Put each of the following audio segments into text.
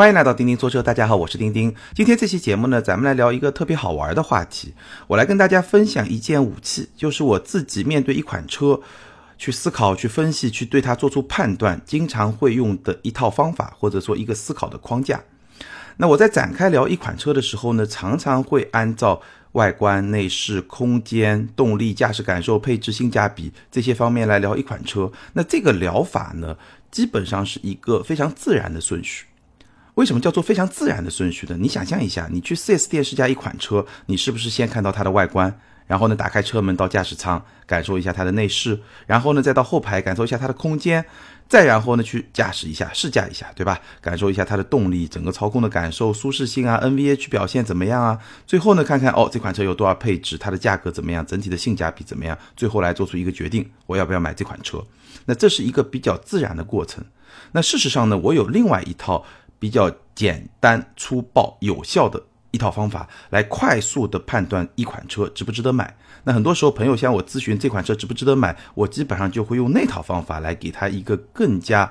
欢迎来到钉钉说车，大家好，我是钉钉。今天这期节目呢，咱们来聊一个特别好玩的话题。我来跟大家分享一件武器，就是我自己面对一款车，去思考、去分析、去对它做出判断，经常会用的一套方法，或者说一个思考的框架。那我在展开聊一款车的时候呢，常常会按照外观、内饰、空间、动力、驾驶感受、配置、性价比这些方面来聊一款车。那这个疗法呢，基本上是一个非常自然的顺序。为什么叫做非常自然的顺序呢？你想象一下，你去 4S 店试驾一款车，你是不是先看到它的外观，然后呢打开车门到驾驶舱感受一下它的内饰，然后呢再到后排感受一下它的空间，再然后呢去驾驶一下试驾一下，对吧？感受一下它的动力，整个操控的感受、舒适性啊，NVH 表现怎么样啊？最后呢看看哦这款车有多少配置，它的价格怎么样，整体的性价比怎么样？最后来做出一个决定，我要不要买这款车？那这是一个比较自然的过程。那事实上呢，我有另外一套。比较简单、粗暴、有效的一套方法，来快速的判断一款车值不值得买。那很多时候，朋友向我咨询这款车值不值得买，我基本上就会用那套方法来给他一个更加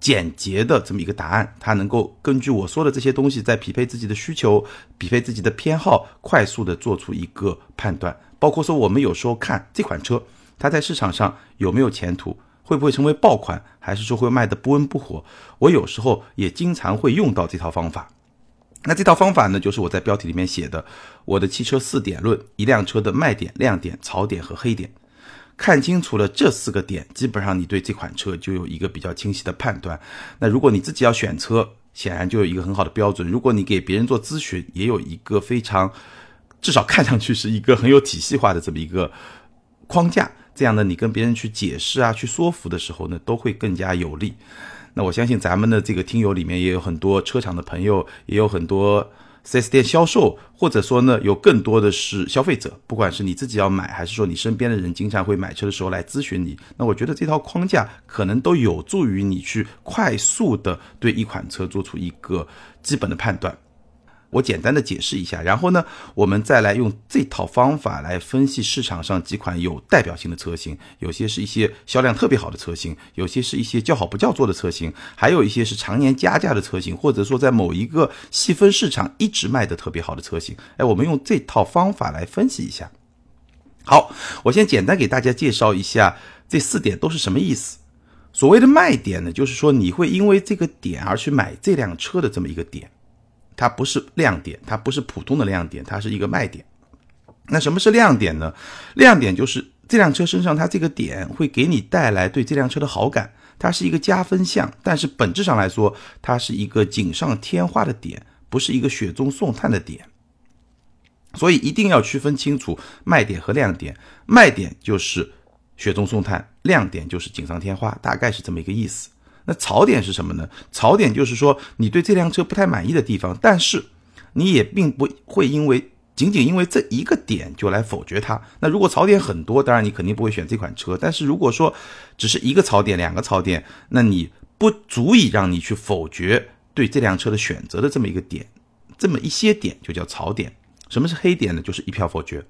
简洁的这么一个答案。他能够根据我说的这些东西，在匹配自己的需求、匹配自己的偏好，快速的做出一个判断。包括说，我们有时候看这款车，它在市场上有没有前途。会不会成为爆款，还是说会卖的不温不火？我有时候也经常会用到这套方法。那这套方法呢，就是我在标题里面写的“我的汽车四点论”，一辆车的卖点、亮点、槽点和黑点。看清楚了这四个点，基本上你对这款车就有一个比较清晰的判断。那如果你自己要选车，显然就有一个很好的标准。如果你给别人做咨询，也有一个非常，至少看上去是一个很有体系化的这么一个框架。这样呢，你跟别人去解释啊，去说服的时候呢，都会更加有利。那我相信咱们的这个听友里面也有很多车厂的朋友，也有很多 4S 店销售，或者说呢，有更多的是消费者。不管是你自己要买，还是说你身边的人经常会买车的时候来咨询你，那我觉得这套框架可能都有助于你去快速的对一款车做出一个基本的判断。我简单的解释一下，然后呢，我们再来用这套方法来分析市场上几款有代表性的车型，有些是一些销量特别好的车型，有些是一些叫好不叫座的车型，还有一些是常年加价的车型，或者说在某一个细分市场一直卖的特别好的车型。哎，我们用这套方法来分析一下。好，我先简单给大家介绍一下这四点都是什么意思。所谓的卖点呢，就是说你会因为这个点而去买这辆车的这么一个点。它不是亮点，它不是普通的亮点，它是一个卖点。那什么是亮点呢？亮点就是这辆车身上它这个点会给你带来对这辆车的好感，它是一个加分项。但是本质上来说，它是一个锦上添花的点，不是一个雪中送炭的点。所以一定要区分清楚卖点和亮点。卖点就是雪中送炭，亮点就是锦上添花，大概是这么一个意思。那槽点是什么呢？槽点就是说你对这辆车不太满意的地方，但是你也并不会因为仅仅因为这一个点就来否决它。那如果槽点很多，当然你肯定不会选这款车。但是如果说只是一个槽点、两个槽点，那你不足以让你去否决对这辆车的选择的这么一个点，这么一些点就叫槽点。什么是黑点呢？就是一票否决。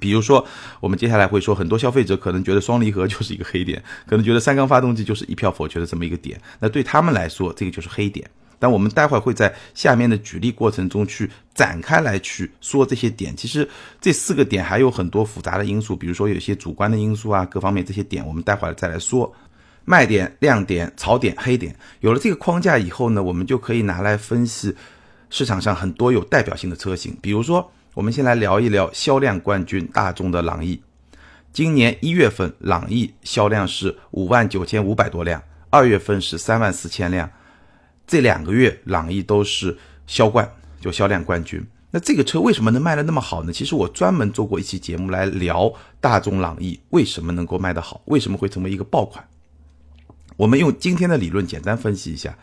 比如说，我们接下来会说，很多消费者可能觉得双离合就是一个黑点，可能觉得三缸发动机就是一票否决的这么一个点。那对他们来说，这个就是黑点。但我们待会会在下面的举例过程中去展开来去说这些点。其实这四个点还有很多复杂的因素，比如说有些主观的因素啊，各方面这些点我们待会儿再来说。卖点、亮点、槽点、黑点，有了这个框架以后呢，我们就可以拿来分析市场上很多有代表性的车型，比如说。我们先来聊一聊销量冠军大众的朗逸。今年一月份，朗逸销量是五万九千五百多辆，二月份是三万四千辆。这两个月，朗逸都是销冠，就销量冠军。那这个车为什么能卖的那么好呢？其实我专门做过一期节目来聊大众朗逸为什么能够卖得好，为什么会成为一个爆款。我们用今天的理论简单分析一下。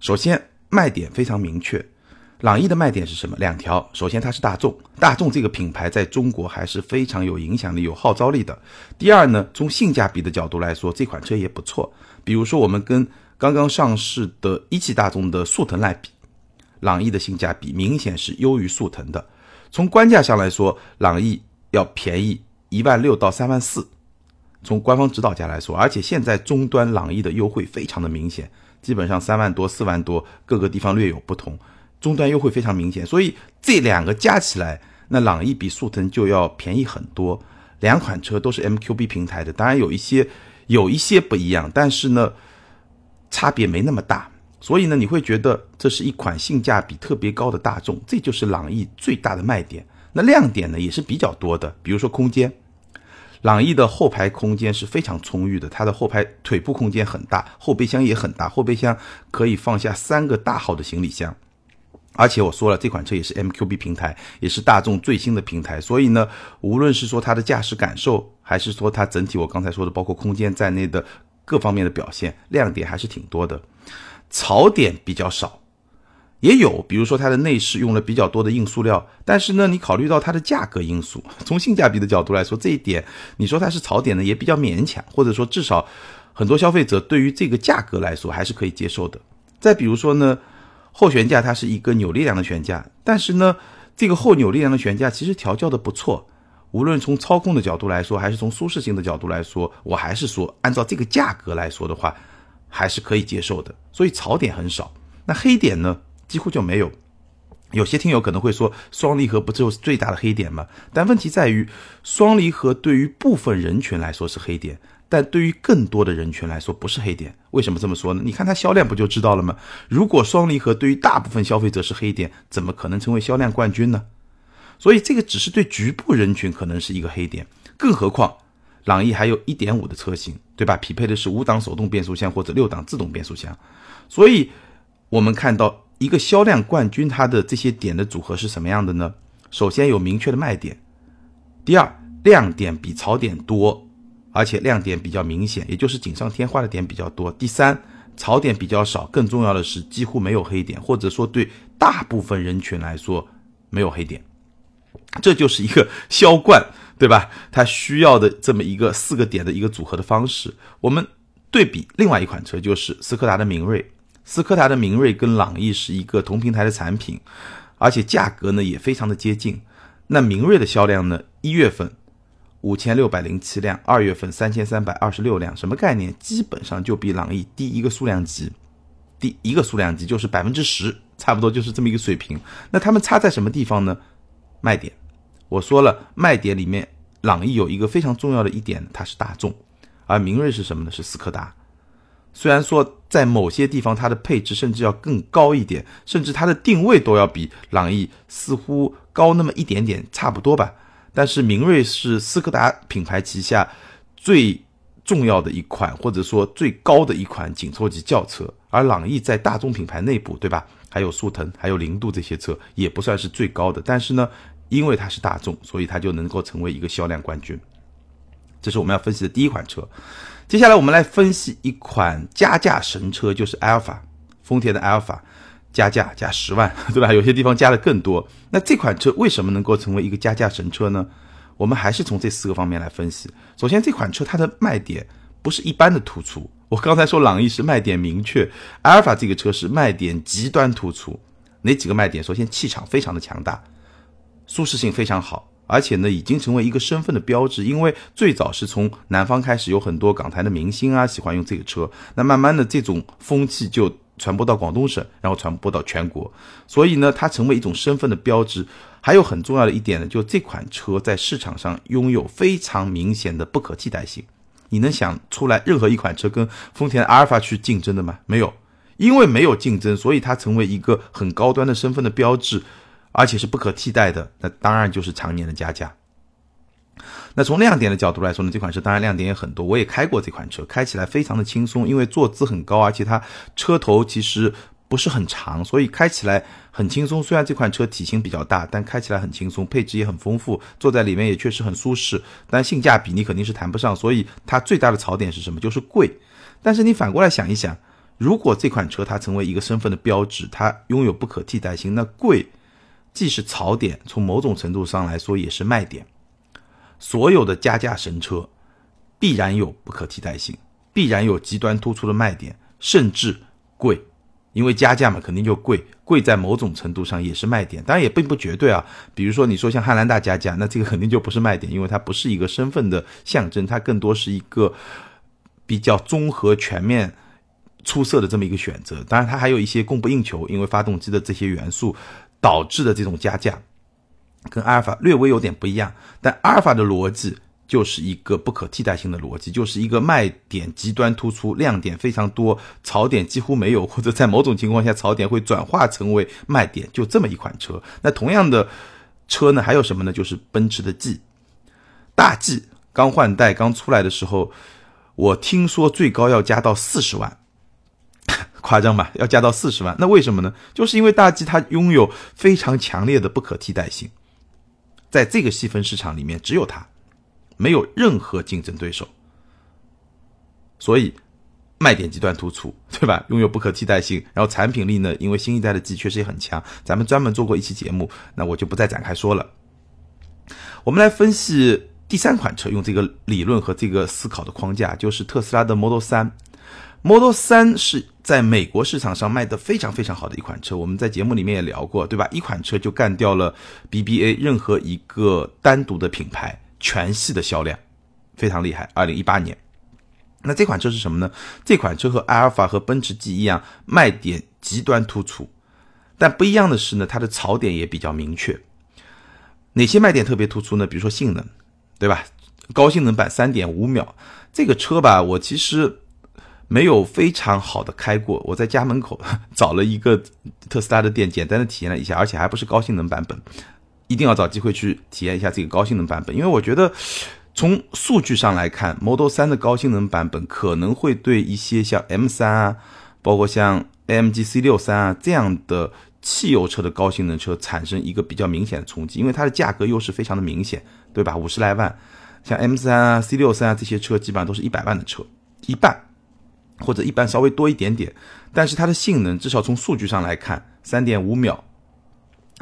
首先，卖点非常明确。朗逸的卖点是什么？两条。首先，它是大众，大众这个品牌在中国还是非常有影响力、有号召力的。第二呢，从性价比的角度来说，这款车也不错。比如说，我们跟刚刚上市的一汽大众的速腾来比，朗逸的性价比明显是优于速腾的。从官价上来说，朗逸要便宜一万六到三万四，从官方指导价来说，而且现在终端朗逸的优惠非常的明显。基本上三万多、四万多，各个地方略有不同，终端优惠非常明显。所以这两个加起来，那朗逸比速腾就要便宜很多。两款车都是 MQB 平台的，当然有一些有一些不一样，但是呢，差别没那么大。所以呢，你会觉得这是一款性价比特别高的大众，这就是朗逸最大的卖点。那亮点呢也是比较多的，比如说空间。朗逸的后排空间是非常充裕的，它的后排腿部空间很大，后备箱也很大，后备箱可以放下三个大号的行李箱。而且我说了，这款车也是 MQB 平台，也是大众最新的平台，所以呢，无论是说它的驾驶感受，还是说它整体我刚才说的包括空间在内的各方面的表现，亮点还是挺多的，槽点比较少。也有，比如说它的内饰用了比较多的硬塑料，但是呢，你考虑到它的价格因素，从性价比的角度来说，这一点你说它是槽点呢，也比较勉强，或者说至少很多消费者对于这个价格来说还是可以接受的。再比如说呢，后悬架它是一个扭力梁的悬架，但是呢，这个后扭力梁的悬架其实调教的不错，无论从操控的角度来说，还是从舒适性的角度来说，我还是说按照这个价格来说的话，还是可以接受的。所以槽点很少，那黑点呢？几乎就没有，有些听友可能会说，双离合不就是最大的黑点吗？但问题在于，双离合对于部分人群来说是黑点，但对于更多的人群来说不是黑点。为什么这么说呢？你看它销量不就知道了吗？如果双离合对于大部分消费者是黑点，怎么可能成为销量冠军呢？所以这个只是对局部人群可能是一个黑点，更何况朗逸还有一点五的车型，对吧？匹配的是五档手动变速箱或者六档自动变速箱，所以我们看到。一个销量冠军，它的这些点的组合是什么样的呢？首先有明确的卖点，第二亮点比槽点多，而且亮点比较明显，也就是锦上添花的点比较多。第三槽点比较少，更重要的是几乎没有黑点，或者说对大部分人群来说没有黑点。这就是一个销冠，对吧？它需要的这么一个四个点的一个组合的方式。我们对比另外一款车，就是斯柯达的明锐。斯柯达的明锐跟朗逸是一个同平台的产品，而且价格呢也非常的接近。那明锐的销量呢，一月份五千六百零七辆，二月份三千三百二十六辆，什么概念？基本上就比朗逸低一个数量级，低一个数量级就是百分之十，差不多就是这么一个水平。那他们差在什么地方呢？卖点，我说了，卖点里面朗逸有一个非常重要的一点，它是大众，而明锐是什么呢？是斯柯达。虽然说在某些地方它的配置甚至要更高一点，甚至它的定位都要比朗逸似乎高那么一点点，差不多吧。但是明锐是斯柯达品牌旗下最重要的一款，或者说最高的一款紧凑级轿车，而朗逸在大众品牌内部，对吧？还有速腾、还有零度这些车也不算是最高的，但是呢，因为它是大众，所以它就能够成为一个销量冠军。这是我们要分析的第一款车。接下来我们来分析一款加价神车，就是阿尔法，丰田的阿尔法，加价加十万，对吧？有些地方加的更多。那这款车为什么能够成为一个加价神车呢？我们还是从这四个方面来分析。首先，这款车它的卖点不是一般的突出。我刚才说朗逸是卖点明确，阿尔法这个车是卖点极端突出。哪几个卖点？首先，气场非常的强大，舒适性非常好。而且呢，已经成为一个身份的标志，因为最早是从南方开始，有很多港台的明星啊喜欢用这个车，那慢慢的这种风气就传播到广东省，然后传播到全国，所以呢，它成为一种身份的标志。还有很重要的一点呢，就这款车在市场上拥有非常明显的不可替代性。你能想出来任何一款车跟丰田阿尔法去竞争的吗？没有，因为没有竞争，所以它成为一个很高端的身份的标志。而且是不可替代的，那当然就是常年的加价。那从亮点的角度来说呢，这款车当然亮点也很多，我也开过这款车，开起来非常的轻松，因为坐姿很高，而且它车头其实不是很长，所以开起来很轻松。虽然这款车体型比较大，但开起来很轻松，配置也很丰富，坐在里面也确实很舒适。但性价比你肯定是谈不上，所以它最大的槽点是什么？就是贵。但是你反过来想一想，如果这款车它成为一个身份的标志，它拥有不可替代性，那贵。既是槽点，从某种程度上来说也是卖点。所有的加价神车必然有不可替代性，必然有极端突出的卖点，甚至贵，因为加价嘛，肯定就贵。贵在某种程度上也是卖点，当然也并不绝对啊。比如说你说像汉兰达加价，那这个肯定就不是卖点，因为它不是一个身份的象征，它更多是一个比较综合全面出色的这么一个选择。当然，它还有一些供不应求，因为发动机的这些元素导致的这种加价，跟阿尔法略微有点不一样。但阿尔法的逻辑就是一个不可替代性的逻辑，就是一个卖点极端突出，亮点非常多，槽点几乎没有，或者在某种情况下槽点会转化成为卖点，就这么一款车。那同样的车呢，还有什么呢？就是奔驰的 G 大 G 刚换代刚出来的时候。我听说最高要加到四十万，夸张吧？要加到四十万，那为什么呢？就是因为大 G 它拥有非常强烈的不可替代性，在这个细分市场里面只有它，没有任何竞争对手，所以卖点极端突出，对吧？拥有不可替代性，然后产品力呢，因为新一代的 G 确实也很强，咱们专门做过一期节目，那我就不再展开说了。我们来分析。第三款车用这个理论和这个思考的框架，就是特斯拉的 Model 3。Model 3是在美国市场上卖的非常非常好的一款车，我们在节目里面也聊过，对吧？一款车就干掉了 BBA 任何一个单独的品牌全系的销量，非常厉害。二零一八年，那这款车是什么呢？这款车和阿尔法和奔驰 G 一样，卖点极端突出，但不一样的是呢，它的槽点也比较明确。哪些卖点特别突出呢？比如说性能。对吧？高性能版三点五秒，这个车吧，我其实没有非常好的开过。我在家门口 找了一个特斯拉的店，简单的体验了一下，而且还不是高性能版本，一定要找机会去体验一下这个高性能版本。因为我觉得从数据上来看，Model 3的高性能版本可能会对一些像 M3 啊，包括像 AMG C63 啊这样的汽油车的高性能车产生一个比较明显的冲击，因为它的价格优势非常的明显。对吧？五十来万，像 M 三啊、C 六三啊这些车，基本上都是一百万的车，一半或者一般稍微多一点点。但是它的性能，至少从数据上来看，三点五秒，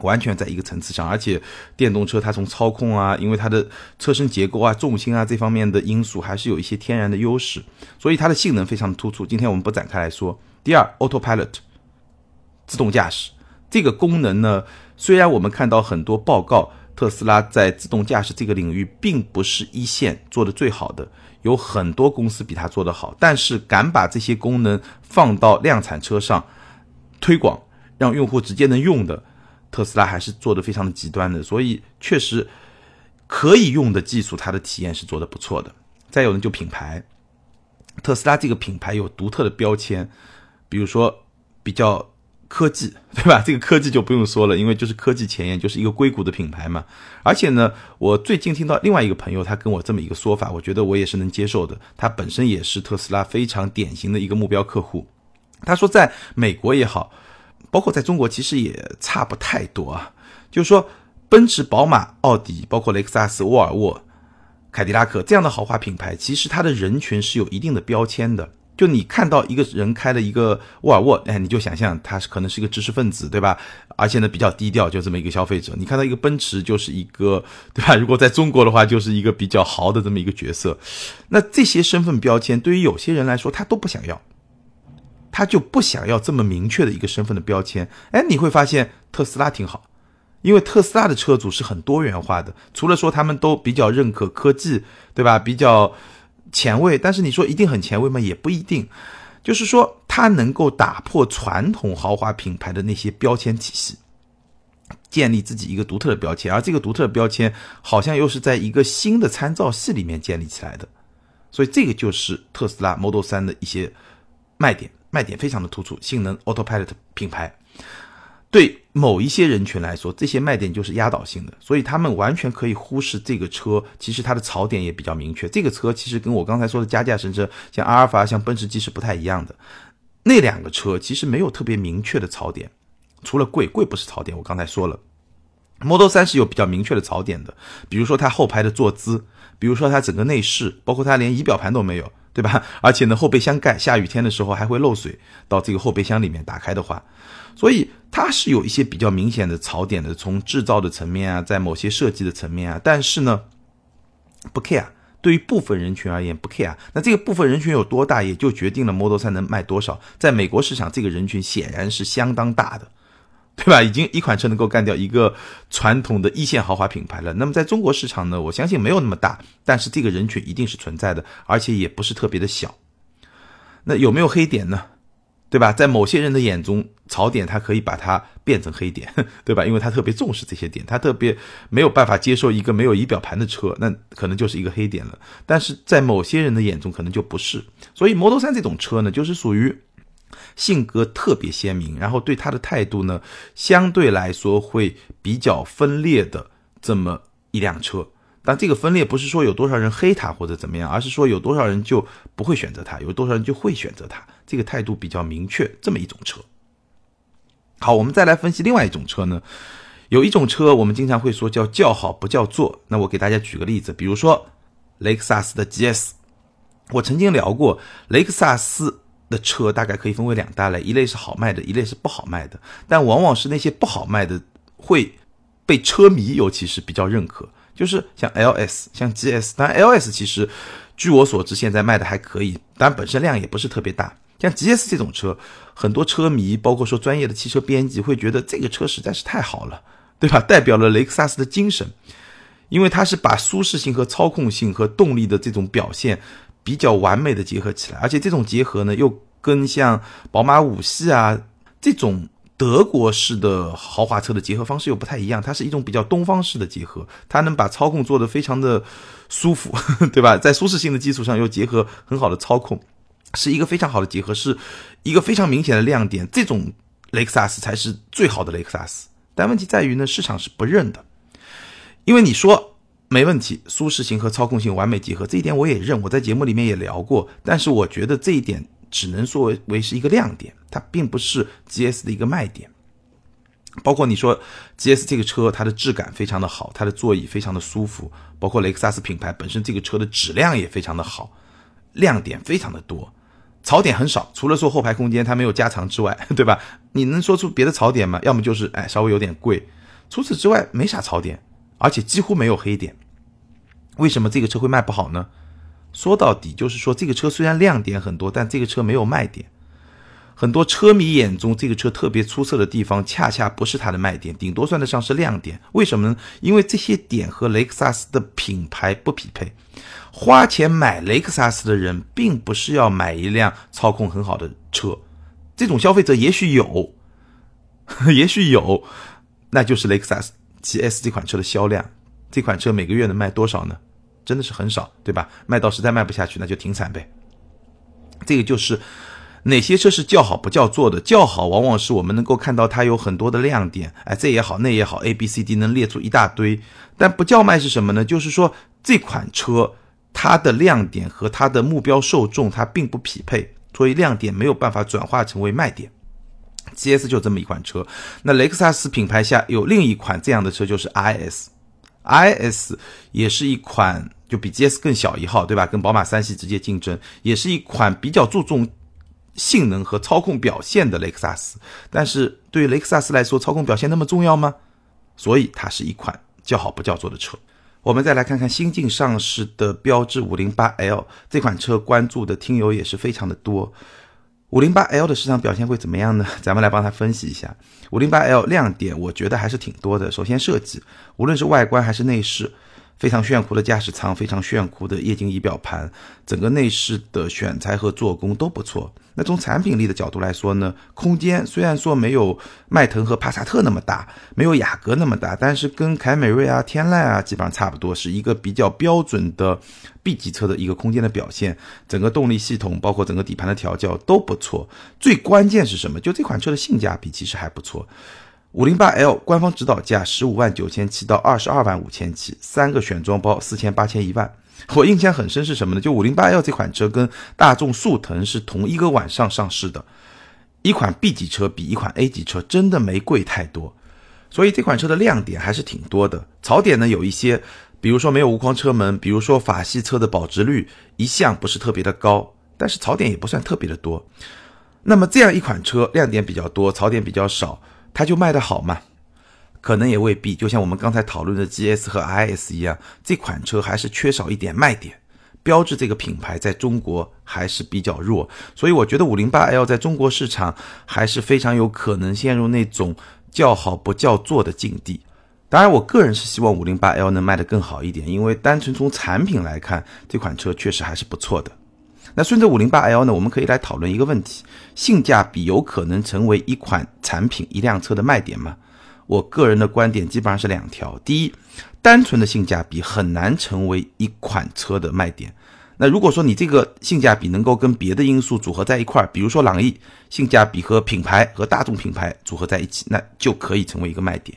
完全在一个层次上。而且电动车它从操控啊，因为它的车身结构啊、重心啊这方面的因素，还是有一些天然的优势，所以它的性能非常突出。今天我们不展开来说。第二，Autopilot，自动驾驶这个功能呢，虽然我们看到很多报告。特斯拉在自动驾驶这个领域并不是一线做的最好的，有很多公司比它做得好，但是敢把这些功能放到量产车上推广，让用户直接能用的，特斯拉还是做的非常的极端的，所以确实可以用的技术，它的体验是做的不错的。再有呢，就品牌，特斯拉这个品牌有独特的标签，比如说比较。科技 对吧？这个科技就不用说了，因为就是科技前沿，就是一个硅谷的品牌嘛。而且呢，我最近听到另外一个朋友，他跟我这么一个说法，我觉得我也是能接受的。他本身也是特斯拉非常典型的一个目标客户。他说，在美国也好，包括在中国，其实也差不太多啊。就是说，奔驰、宝马、奥迪，包括雷克萨斯、沃尔沃、凯迪拉克这样的豪华品牌，其实它的人群是有一定的标签的。就你看到一个人开了一个沃尔沃，哎，你就想象他是可能是一个知识分子，对吧？而且呢比较低调，就这么一个消费者。你看到一个奔驰，就是一个，对吧？如果在中国的话，就是一个比较豪的这么一个角色。那这些身份标签对于有些人来说，他都不想要，他就不想要这么明确的一个身份的标签。哎，你会发现特斯拉挺好，因为特斯拉的车主是很多元化的，除了说他们都比较认可科技，对吧？比较。前卫，但是你说一定很前卫吗？也不一定。就是说，它能够打破传统豪华品牌的那些标签体系，建立自己一个独特的标签，而这个独特的标签好像又是在一个新的参照系里面建立起来的。所以，这个就是特斯拉 Model 3的一些卖点，卖点非常的突出，性能 Autopilot 品牌。对某一些人群来说，这些卖点就是压倒性的，所以他们完全可以忽视这个车。其实它的槽点也比较明确。这个车其实跟我刚才说的加价神车，像阿尔法、像奔驰 G 是不太一样的。那两个车其实没有特别明确的槽点，除了贵，贵不是槽点。我刚才说了，Model 3是有比较明确的槽点的，比如说它后排的坐姿，比如说它整个内饰，包括它连仪表盘都没有，对吧？而且呢，后备箱盖下雨天的时候还会漏水到这个后备箱里面，打开的话。所以它是有一些比较明显的槽点的，从制造的层面啊，在某些设计的层面啊，但是呢，不 care。对于部分人群而言，不 care。那这个部分人群有多大，也就决定了 Model 3能卖多少。在美国市场，这个人群显然是相当大的，对吧？已经一款车能够干掉一个传统的一线豪华品牌了。那么在中国市场呢，我相信没有那么大，但是这个人群一定是存在的，而且也不是特别的小。那有没有黑点呢？对吧？在某些人的眼中，槽点他可以把它变成黑点，对吧？因为他特别重视这些点，他特别没有办法接受一个没有仪表盘的车，那可能就是一个黑点了。但是在某些人的眼中，可能就不是。所以 Model 3这种车呢，就是属于性格特别鲜明，然后对他的态度呢，相对来说会比较分裂的这么一辆车。但这个分裂不是说有多少人黑他或者怎么样，而是说有多少人就不会选择他，有多少人就会选择他。这个态度比较明确，这么一种车。好，我们再来分析另外一种车呢。有一种车我们经常会说叫叫好不叫座。那我给大家举个例子，比如说雷克萨斯的 GS。我曾经聊过，雷克萨斯的车大概可以分为两大类，一类是好卖的，一类是不好卖的。但往往是那些不好卖的会被车迷尤其是比较认可。就是像 LS、像 GS，当然 LS 其实，据我所知现在卖的还可以，但本身量也不是特别大。像 GS 这种车，很多车迷，包括说专业的汽车编辑，会觉得这个车实在是太好了，对吧？代表了雷克萨斯的精神，因为它是把舒适性和操控性和动力的这种表现比较完美的结合起来，而且这种结合呢，又跟像宝马五系啊这种。德国式的豪华车的结合方式又不太一样，它是一种比较东方式的结合，它能把操控做得非常的舒服，对吧？在舒适性的基础上又结合很好的操控，是一个非常好的结合，是一个非常明显的亮点。这种雷克萨斯才是最好的雷克萨斯，但问题在于呢，市场是不认的，因为你说没问题，舒适性和操控性完美结合，这一点我也认，我在节目里面也聊过，但是我觉得这一点。只能作为是一个亮点，它并不是 GS 的一个卖点。包括你说 GS 这个车，它的质感非常的好，它的座椅非常的舒服，包括雷克萨斯品牌本身这个车的质量也非常的好，亮点非常的多，槽点很少，除了说后排空间它没有加长之外，对吧？你能说出别的槽点吗？要么就是哎稍微有点贵，除此之外没啥槽点，而且几乎没有黑点。为什么这个车会卖不好呢？说到底就是说，这个车虽然亮点很多，但这个车没有卖点。很多车迷眼中，这个车特别出色的地方，恰恰不是它的卖点，顶多算得上是亮点。为什么呢？因为这些点和雷克萨斯的品牌不匹配。花钱买雷克萨斯的人，并不是要买一辆操控很好的车。这种消费者也许有，也许有，那就是雷克萨斯 GS 这款车的销量。这款车每个月能卖多少呢？真的是很少，对吧？卖到实在卖不下去，那就停产呗。这个就是哪些车是叫好不叫座的。叫好往往是我们能够看到它有很多的亮点，哎，这也好，那也好，A、B、C、D 能列出一大堆。但不叫卖是什么呢？就是说这款车它的亮点和它的目标受众它并不匹配，所以亮点没有办法转化成为卖点。GS 就这么一款车。那雷克萨斯品牌下有另一款这样的车，就是 IS，IS 也是一款。就比 GS 更小一号，对吧？跟宝马三系直接竞争，也是一款比较注重性能和操控表现的雷克萨斯。但是对于雷克萨斯来说，操控表现那么重要吗？所以它是一款叫好不叫座的车。我们再来看看新近上市的标致五零八 L 这款车，关注的听友也是非常的多。五零八 L 的市场表现会怎么样呢？咱们来帮他分析一下。五零八 L 亮点，我觉得还是挺多的。首先设计，无论是外观还是内饰。非常炫酷的驾驶舱，非常炫酷的液晶仪表盘，整个内饰的选材和做工都不错。那从产品力的角度来说呢，空间虽然说没有迈腾和帕萨特那么大，没有雅阁那么大，但是跟凯美瑞啊、天籁啊基本上差不多，是一个比较标准的 B 级车的一个空间的表现。整个动力系统，包括整个底盘的调教都不错。最关键是什么？就这款车的性价比其实还不错。五零八 L 官方指导价十五万九千七到二十二万五千七，三个选装包四千八千一万。我印象很深是什么呢？就五零八 L 这款车跟大众速腾是同一个晚上上市的，一款 B 级车比一款 A 级车真的没贵太多，所以这款车的亮点还是挺多的。槽点呢有一些，比如说没有无框车门，比如说法系车的保值率一向不是特别的高，但是槽点也不算特别的多。那么这样一款车亮点比较多，槽点比较少。它就卖得好吗？可能也未必。就像我们刚才讨论的 GS 和 IS 一样，这款车还是缺少一点卖点。标致这个品牌在中国还是比较弱，所以我觉得 508L 在中国市场还是非常有可能陷入那种叫好不叫座的境地。当然，我个人是希望 508L 能卖得更好一点，因为单纯从产品来看，这款车确实还是不错的。那顺着五零八 L 呢，我们可以来讨论一个问题：性价比有可能成为一款产品、一辆车的卖点吗？我个人的观点基本上是两条。第一，单纯的性价比很难成为一款车的卖点。那如果说你这个性价比能够跟别的因素组合在一块儿，比如说朗逸，性价比和品牌和大众品牌组合在一起，那就可以成为一个卖点。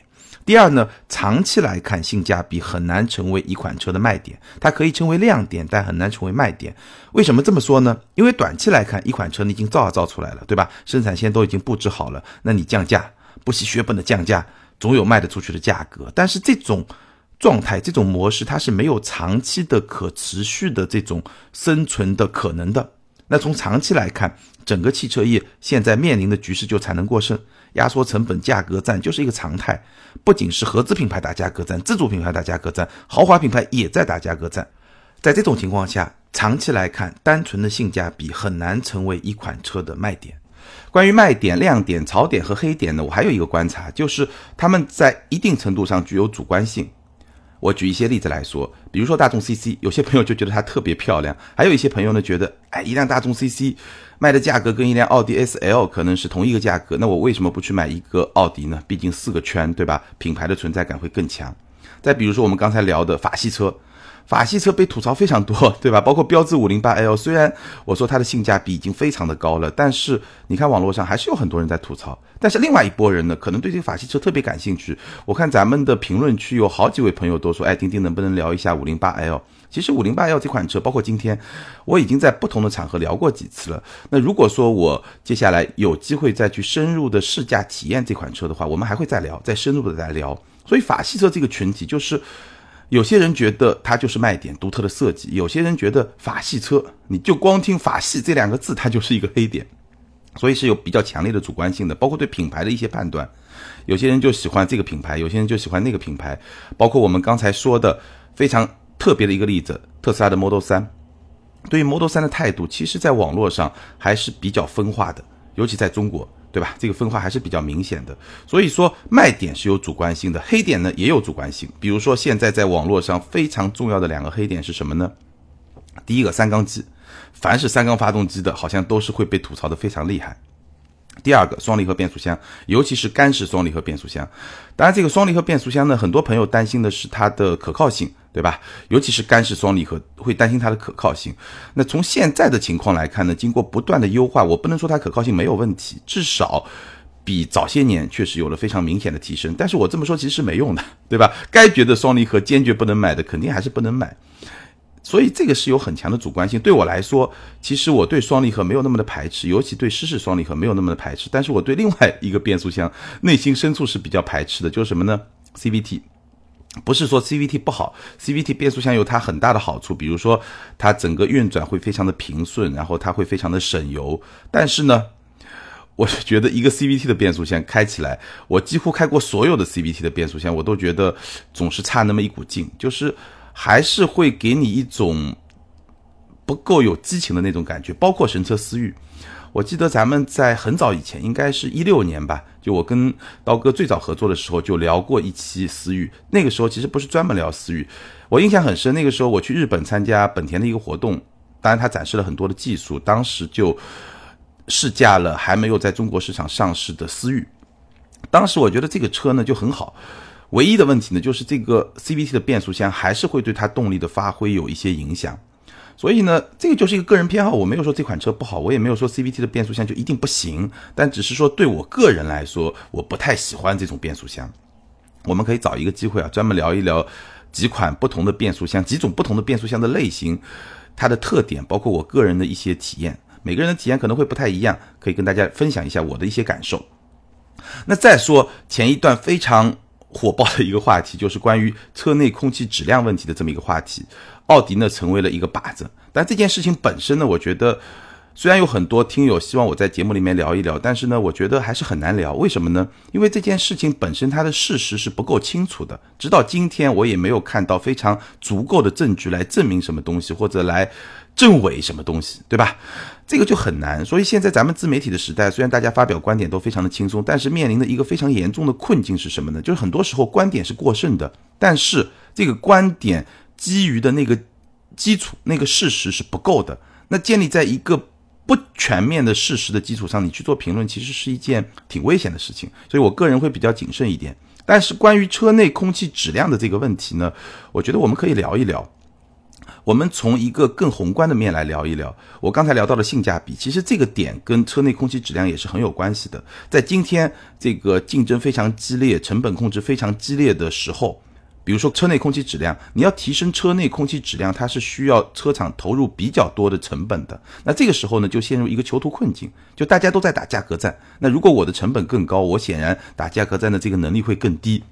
第二呢，长期来看，性价比很难成为一款车的卖点，它可以成为亮点，但很难成为卖点。为什么这么说呢？因为短期来看，一款车你已经造啊造出来了，对吧？生产线都已经布置好了，那你降价，不惜血本的降价，总有卖得出去的价格。但是这种状态、这种模式，它是没有长期的可持续的这种生存的可能的。那从长期来看，整个汽车业现在面临的局势就产能过剩。压缩成本、价格战就是一个常态，不仅是合资品牌打价格战，自主品牌打价格战，豪华品牌也在打价格战。在这种情况下，长期来看，单纯的性价比很难成为一款车的卖点。关于卖点、亮点、槽点和黑点呢，我还有一个观察，就是他们在一定程度上具有主观性。我举一些例子来说，比如说大众 CC，有些朋友就觉得它特别漂亮，还有一些朋友呢觉得，哎，一辆大众 CC 卖的价格跟一辆奥迪 SL 可能是同一个价格，那我为什么不去买一个奥迪呢？毕竟四个圈，对吧？品牌的存在感会更强。再比如说我们刚才聊的法系车。法系车被吐槽非常多，对吧？包括标致五零八 L，虽然我说它的性价比已经非常的高了，但是你看网络上还是有很多人在吐槽。但是另外一拨人呢，可能对这个法系车特别感兴趣。我看咱们的评论区有好几位朋友都说：“哎，丁丁能不能聊一下五零八 L？” 其实五零八 L 这款车，包括今天我已经在不同的场合聊过几次了。那如果说我接下来有机会再去深入的试驾体验这款车的话，我们还会再聊，再深入的再聊。所以法系车这个群体就是。有些人觉得它就是卖点，独特的设计；有些人觉得法系车，你就光听“法系”这两个字，它就是一个黑点，所以是有比较强烈的主观性的。包括对品牌的一些判断，有些人就喜欢这个品牌，有些人就喜欢那个品牌。包括我们刚才说的非常特别的一个例子，特斯拉的 Model 3，对于 Model 3的态度，其实在网络上还是比较分化的，尤其在中国。对吧？这个分化还是比较明显的，所以说卖点是有主观性的，黑点呢也有主观性。比如说现在在网络上非常重要的两个黑点是什么呢？第一个三缸机，凡是三缸发动机的，好像都是会被吐槽的非常厉害。第二个双离合变速箱，尤其是干式双离合变速箱。当然，这个双离合变速箱呢，很多朋友担心的是它的可靠性，对吧？尤其是干式双离合，会担心它的可靠性。那从现在的情况来看呢，经过不断的优化，我不能说它可靠性没有问题，至少比早些年确实有了非常明显的提升。但是我这么说其实是没用的，对吧？该觉得双离合坚决不能买的，肯定还是不能买。所以这个是有很强的主观性。对我来说，其实我对双离合没有那么的排斥，尤其对湿式双离合没有那么的排斥。但是我对另外一个变速箱内心深处是比较排斥的，就是什么呢？CVT。不是说 CVT 不好，CVT 变速箱有它很大的好处，比如说它整个运转会非常的平顺，然后它会非常的省油。但是呢，我是觉得一个 CVT 的变速箱开起来，我几乎开过所有的 CVT 的变速箱，我都觉得总是差那么一股劲，就是。还是会给你一种不够有激情的那种感觉，包括神车思域。我记得咱们在很早以前，应该是一六年吧，就我跟刀哥最早合作的时候，就聊过一期思域。那个时候其实不是专门聊思域，我印象很深。那个时候我去日本参加本田的一个活动，当然他展示了很多的技术，当时就试驾了还没有在中国市场上市的思域。当时我觉得这个车呢就很好。唯一的问题呢，就是这个 CVT 的变速箱还是会对它动力的发挥有一些影响，所以呢，这个就是一个个人偏好。我没有说这款车不好，我也没有说 CVT 的变速箱就一定不行，但只是说对我个人来说，我不太喜欢这种变速箱。我们可以找一个机会啊，专门聊一聊几款不同的变速箱，几种不同的变速箱的类型，它的特点，包括我个人的一些体验。每个人的体验可能会不太一样，可以跟大家分享一下我的一些感受。那再说前一段非常。火爆的一个话题就是关于车内空气质量问题的这么一个话题，奥迪呢成为了一个靶子。但这件事情本身呢，我觉得虽然有很多听友希望我在节目里面聊一聊，但是呢，我觉得还是很难聊。为什么呢？因为这件事情本身它的事实是不够清楚的，直到今天我也没有看到非常足够的证据来证明什么东西，或者来证伪什么东西，对吧？这个就很难，所以现在咱们自媒体的时代，虽然大家发表观点都非常的轻松，但是面临的一个非常严重的困境是什么呢？就是很多时候观点是过剩的，但是这个观点基于的那个基础、那个事实是不够的。那建立在一个不全面的事实的基础上，你去做评论，其实是一件挺危险的事情。所以我个人会比较谨慎一点。但是关于车内空气质量的这个问题呢，我觉得我们可以聊一聊。我们从一个更宏观的面来聊一聊。我刚才聊到了性价比，其实这个点跟车内空气质量也是很有关系的。在今天这个竞争非常激烈、成本控制非常激烈的时候，比如说车内空气质量，你要提升车内空气质量，它是需要车厂投入比较多的成本的。那这个时候呢，就陷入一个囚徒困境，就大家都在打价格战。那如果我的成本更高，我显然打价格战的这个能力会更低。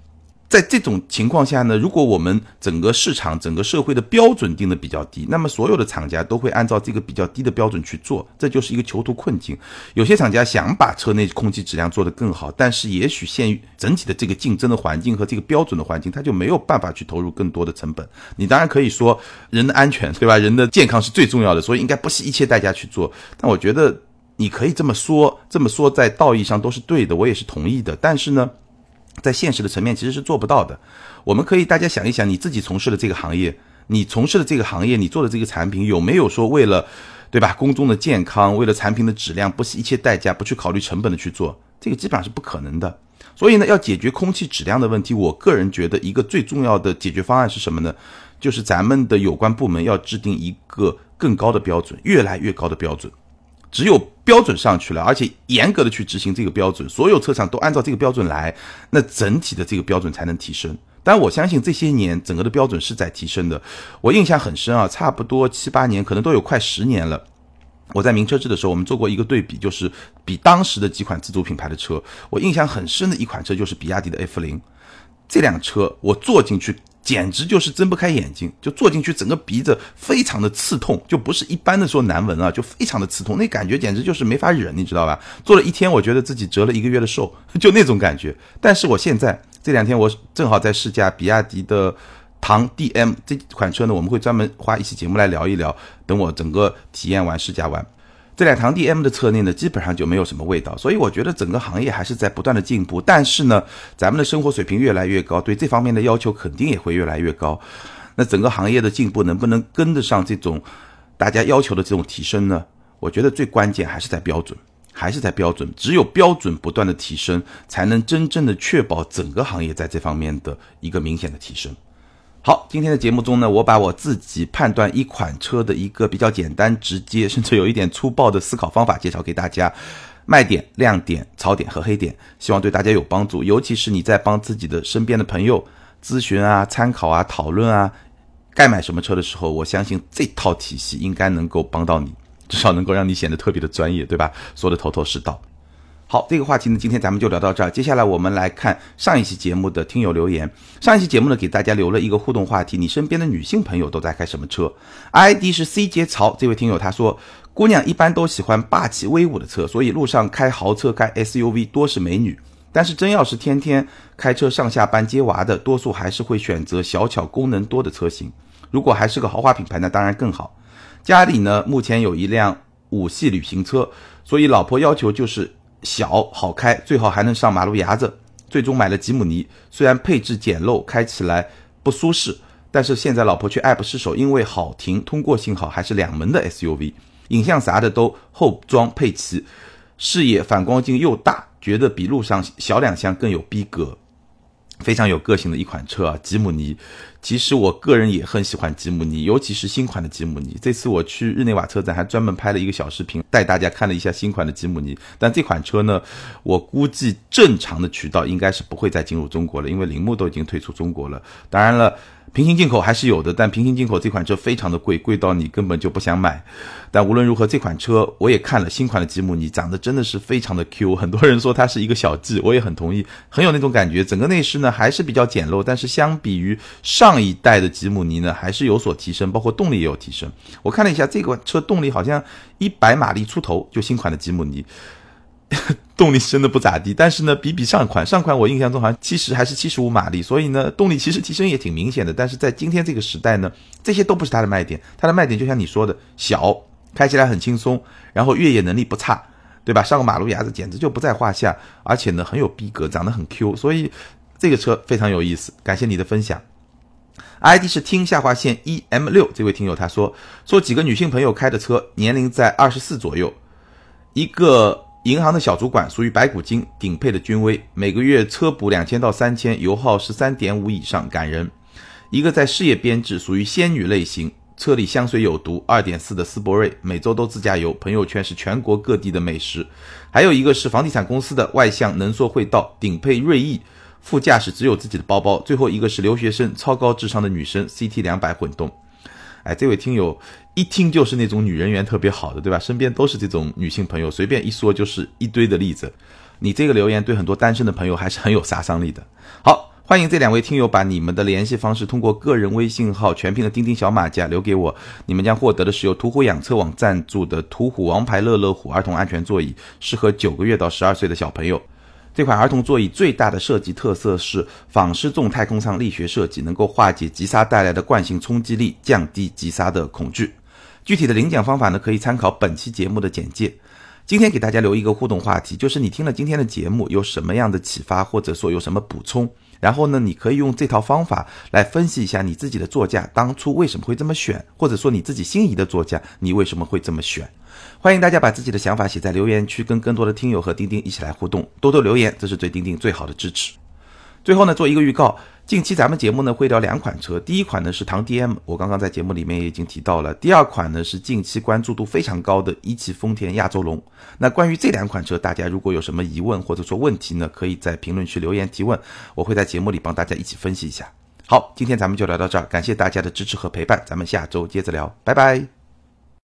在这种情况下呢，如果我们整个市场、整个社会的标准定的比较低，那么所有的厂家都会按照这个比较低的标准去做，这就是一个囚徒困境。有些厂家想把车内空气质量做得更好，但是也许限于整体的这个竞争的环境和这个标准的环境，他就没有办法去投入更多的成本。你当然可以说人的安全，对吧？人的健康是最重要的，所以应该不惜一切代价去做。但我觉得你可以这么说，这么说在道义上都是对的，我也是同意的。但是呢？在现实的层面其实是做不到的。我们可以大家想一想，你自己从事的这个行业，你从事的这个行业，你做的这个产品，有没有说为了，对吧？公众的健康，为了产品的质量，不惜一切代价，不去考虑成本的去做，这个基本上是不可能的。所以呢，要解决空气质量的问题，我个人觉得一个最重要的解决方案是什么呢？就是咱们的有关部门要制定一个更高的标准，越来越高的标准。只有标准上去了，而且严格的去执行这个标准，所有车厂都按照这个标准来，那整体的这个标准才能提升。但我相信这些年整个的标准是在提升的。我印象很深啊，差不多七八年，可能都有快十年了。我在名车志的时候，我们做过一个对比，就是比当时的几款自主品牌的车。我印象很深的一款车就是比亚迪的 F 零，这辆车我坐进去。简直就是睁不开眼睛，就坐进去，整个鼻子非常的刺痛，就不是一般的说难闻啊，就非常的刺痛，那感觉简直就是没法忍，你知道吧？坐了一天，我觉得自己折了一个月的寿，就那种感觉。但是我现在这两天我正好在试驾比亚迪的唐 DM 这款车呢，我们会专门花一期节目来聊一聊，等我整个体验完试驾完。这辆唐 DM 的车内呢，基本上就没有什么味道，所以我觉得整个行业还是在不断的进步。但是呢，咱们的生活水平越来越高，对这方面的要求肯定也会越来越高。那整个行业的进步能不能跟得上这种大家要求的这种提升呢？我觉得最关键还是在标准，还是在标准。只有标准不断的提升，才能真正的确保整个行业在这方面的一个明显的提升。好，今天的节目中呢，我把我自己判断一款车的一个比较简单、直接，甚至有一点粗暴的思考方法介绍给大家，卖点、亮点、槽点和黑点，希望对大家有帮助。尤其是你在帮自己的身边的朋友咨询啊、参考啊、讨论啊，该买什么车的时候，我相信这套体系应该能够帮到你，至少能够让你显得特别的专业，对吧？说的头头是道。好，这个话题呢，今天咱们就聊到这儿。接下来我们来看上一期节目的听友留言。上一期节目呢，给大家留了一个互动话题：你身边的女性朋友都在开什么车？ID 是 C 节曹这位听友他说，姑娘一般都喜欢霸气威武的车，所以路上开豪车、开 SUV 多是美女。但是真要是天天开车上下班接娃的，多数还是会选择小巧、功能多的车型。如果还是个豪华品牌，那当然更好。家里呢，目前有一辆五系旅行车，所以老婆要求就是。小好开，最好还能上马路牙子。最终买了吉姆尼，虽然配置简陋，开起来不舒适，但是现在老婆却爱不释手，因为好停，通过性好，还是两门的 SUV，影像啥的都后装配齐，视野反光镜又大，觉得比路上小两厢更有逼格。非常有个性的一款车啊，吉姆尼。其实我个人也很喜欢吉姆尼，尤其是新款的吉姆尼。这次我去日内瓦车展，还专门拍了一个小视频，带大家看了一下新款的吉姆尼。但这款车呢，我估计正常的渠道应该是不会再进入中国了，因为铃木都已经退出中国了。当然了。平行进口还是有的，但平行进口这款车非常的贵，贵到你根本就不想买。但无论如何，这款车我也看了新款的吉姆尼，长得真的是非常的 Q。很多人说它是一个小 G，我也很同意，很有那种感觉。整个内饰呢还是比较简陋，但是相比于上一代的吉姆尼呢，还是有所提升，包括动力也有提升。我看了一下这款车动力好像一百马力出头，就新款的吉姆尼。动力真的不咋地，但是呢，比比上款，上款我印象中好像七十还是七十五马力，所以呢，动力其实提升也挺明显的。但是在今天这个时代呢，这些都不是它的卖点，它的卖点就像你说的，小，开起来很轻松，然后越野能力不差，对吧？上个马路牙子简直就不在话下，而且呢很有逼格，长得很 Q，所以这个车非常有意思。感谢你的分享。，ID 是听下划线 E M 六。这位听友他说，说几个女性朋友开的车，年龄在二十四左右，一个银行的小主管，属于白骨精，顶配的君威，每个月车补两千到三千，油耗十三点五以上，感人。一个在事业编制，属于仙女类型。车里香水有毒，二点四的斯铂瑞，每周都自驾游，朋友圈是全国各地的美食。还有一个是房地产公司的外向能说会道，顶配锐意，副驾驶只有自己的包包。最后一个是留学生，超高智商的女生，CT 两百混动。哎，这位听友一听就是那种女人缘特别好的，对吧？身边都是这种女性朋友，随便一说就是一堆的例子。你这个留言对很多单身的朋友还是很有杀伤力的。好。欢迎这两位听友把你们的联系方式通过个人微信号全拼的钉钉小马甲留给我，你们将获得的是由途虎养车网赞助的途虎王牌乐乐虎儿童安全座椅，适合九个月到十二岁的小朋友。这款儿童座椅最大的设计特色是仿失重太空舱力学设计，能够化解急刹带来的惯性冲击力，降低急刹的恐惧。具体的领奖方法呢，可以参考本期节目的简介。今天给大家留一个互动话题，就是你听了今天的节目有什么样的启发，或者说有什么补充？然后呢，你可以用这套方法来分析一下你自己的座驾当初为什么会这么选，或者说你自己心仪的座驾你为什么会这么选？欢迎大家把自己的想法写在留言区，跟更多的听友和钉钉一起来互动，多多留言，这是对钉钉最好的支持。最后呢，做一个预告。近期咱们节目呢会聊两款车，第一款呢是唐 DM，我刚刚在节目里面也已经提到了。第二款呢是近期关注度非常高的一汽丰田亚洲龙。那关于这两款车，大家如果有什么疑问或者说问题呢，可以在评论区留言提问，我会在节目里帮大家一起分析一下。好，今天咱们就聊到这儿，感谢大家的支持和陪伴，咱们下周接着聊，拜拜。